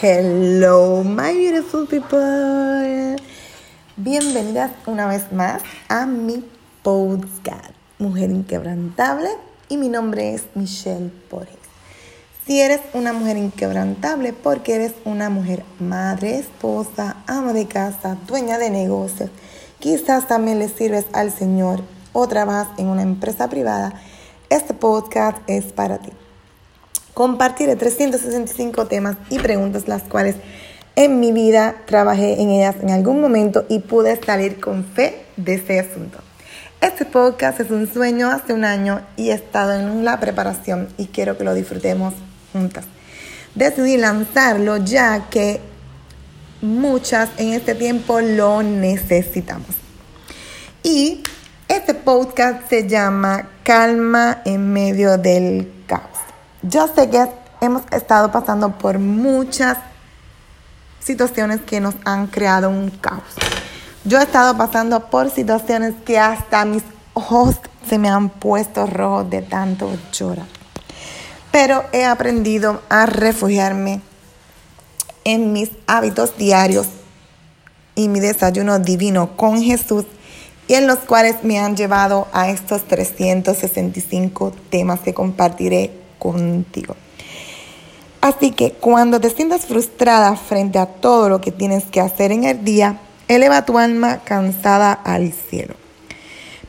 Hello, my beautiful people. Bienvenidas una vez más a mi podcast, Mujer Inquebrantable. Y mi nombre es Michelle Porres. Si eres una mujer inquebrantable, porque eres una mujer madre, esposa, ama de casa, dueña de negocios, quizás también le sirves al Señor o trabajas en una empresa privada, este podcast es para ti. Compartiré 365 temas y preguntas las cuales en mi vida trabajé en ellas en algún momento y pude salir con fe de ese asunto. Este podcast es un sueño hace un año y he estado en la preparación y quiero que lo disfrutemos juntas. Decidí lanzarlo ya que muchas en este tiempo lo necesitamos. Y este podcast se llama Calma en medio del. Yo sé que hemos estado pasando por muchas situaciones que nos han creado un caos. Yo he estado pasando por situaciones que hasta mis ojos se me han puesto rojos de tanto llorar. Pero he aprendido a refugiarme en mis hábitos diarios y mi desayuno divino con Jesús y en los cuales me han llevado a estos 365 temas que compartiré contigo. Así que cuando te sientas frustrada frente a todo lo que tienes que hacer en el día, eleva tu alma cansada al cielo.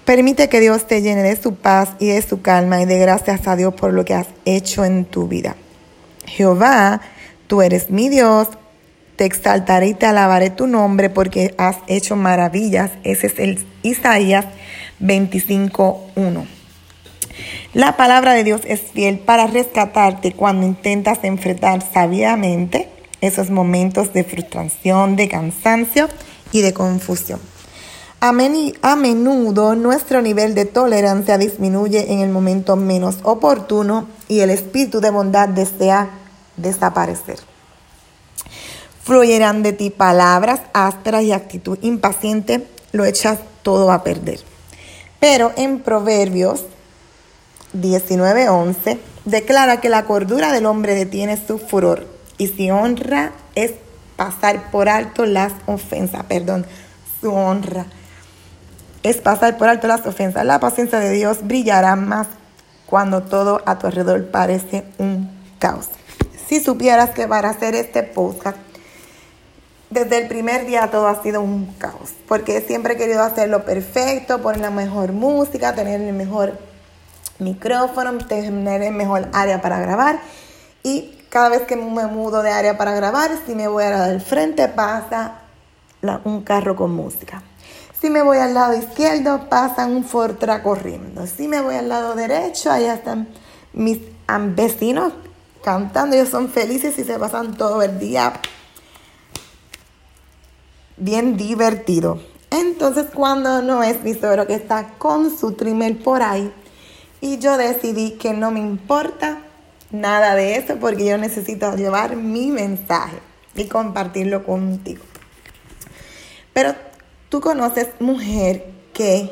Permite que Dios te llene de su paz y de su calma y de gracias a Dios por lo que has hecho en tu vida. Jehová, tú eres mi Dios, te exaltaré y te alabaré tu nombre porque has hecho maravillas. Ese es el Isaías 25.1. La palabra de Dios es fiel para rescatarte cuando intentas enfrentar sabiamente esos momentos de frustración, de cansancio y de confusión. A, menudo nuestro nivel de tolerancia disminuye en el momento menos oportuno y el espíritu de bondad desea desaparecer. Fluirán de ti palabras ásperas y actitud impaciente, lo echas todo a perder. Pero en Proverbios 19:11 declara que la cordura del hombre detiene su furor y si honra es pasar por alto las ofensas, perdón, su honra es pasar por alto las ofensas. La paciencia de Dios brillará más cuando todo a tu alrededor parece un caos. Si supieras que para hacer este podcast, desde el primer día todo ha sido un caos, porque siempre he querido hacerlo perfecto, poner la mejor música, tener el mejor micrófono, tener mejor área para grabar. Y cada vez que me mudo de área para grabar, si me voy a la del frente, pasa un carro con música. Si me voy al lado izquierdo, pasa un Fortra corriendo. Si me voy al lado derecho, allá están mis vecinos cantando. Ellos son felices y se pasan todo el día bien divertido. Entonces, cuando no es mi suegro que está con su trimmer por ahí, y yo decidí que no me importa nada de eso porque yo necesito llevar mi mensaje y compartirlo contigo. Pero tú conoces mujer que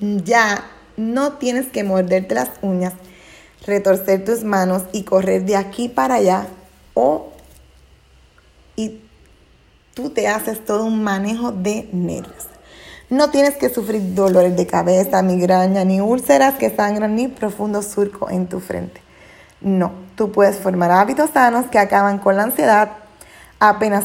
ya no tienes que morderte las uñas, retorcer tus manos y correr de aquí para allá o y tú te haces todo un manejo de nervios. No tienes que sufrir dolores de cabeza, migraña, ni úlceras que sangran, ni profundo surco en tu frente. No, tú puedes formar hábitos sanos que acaban con la ansiedad apenas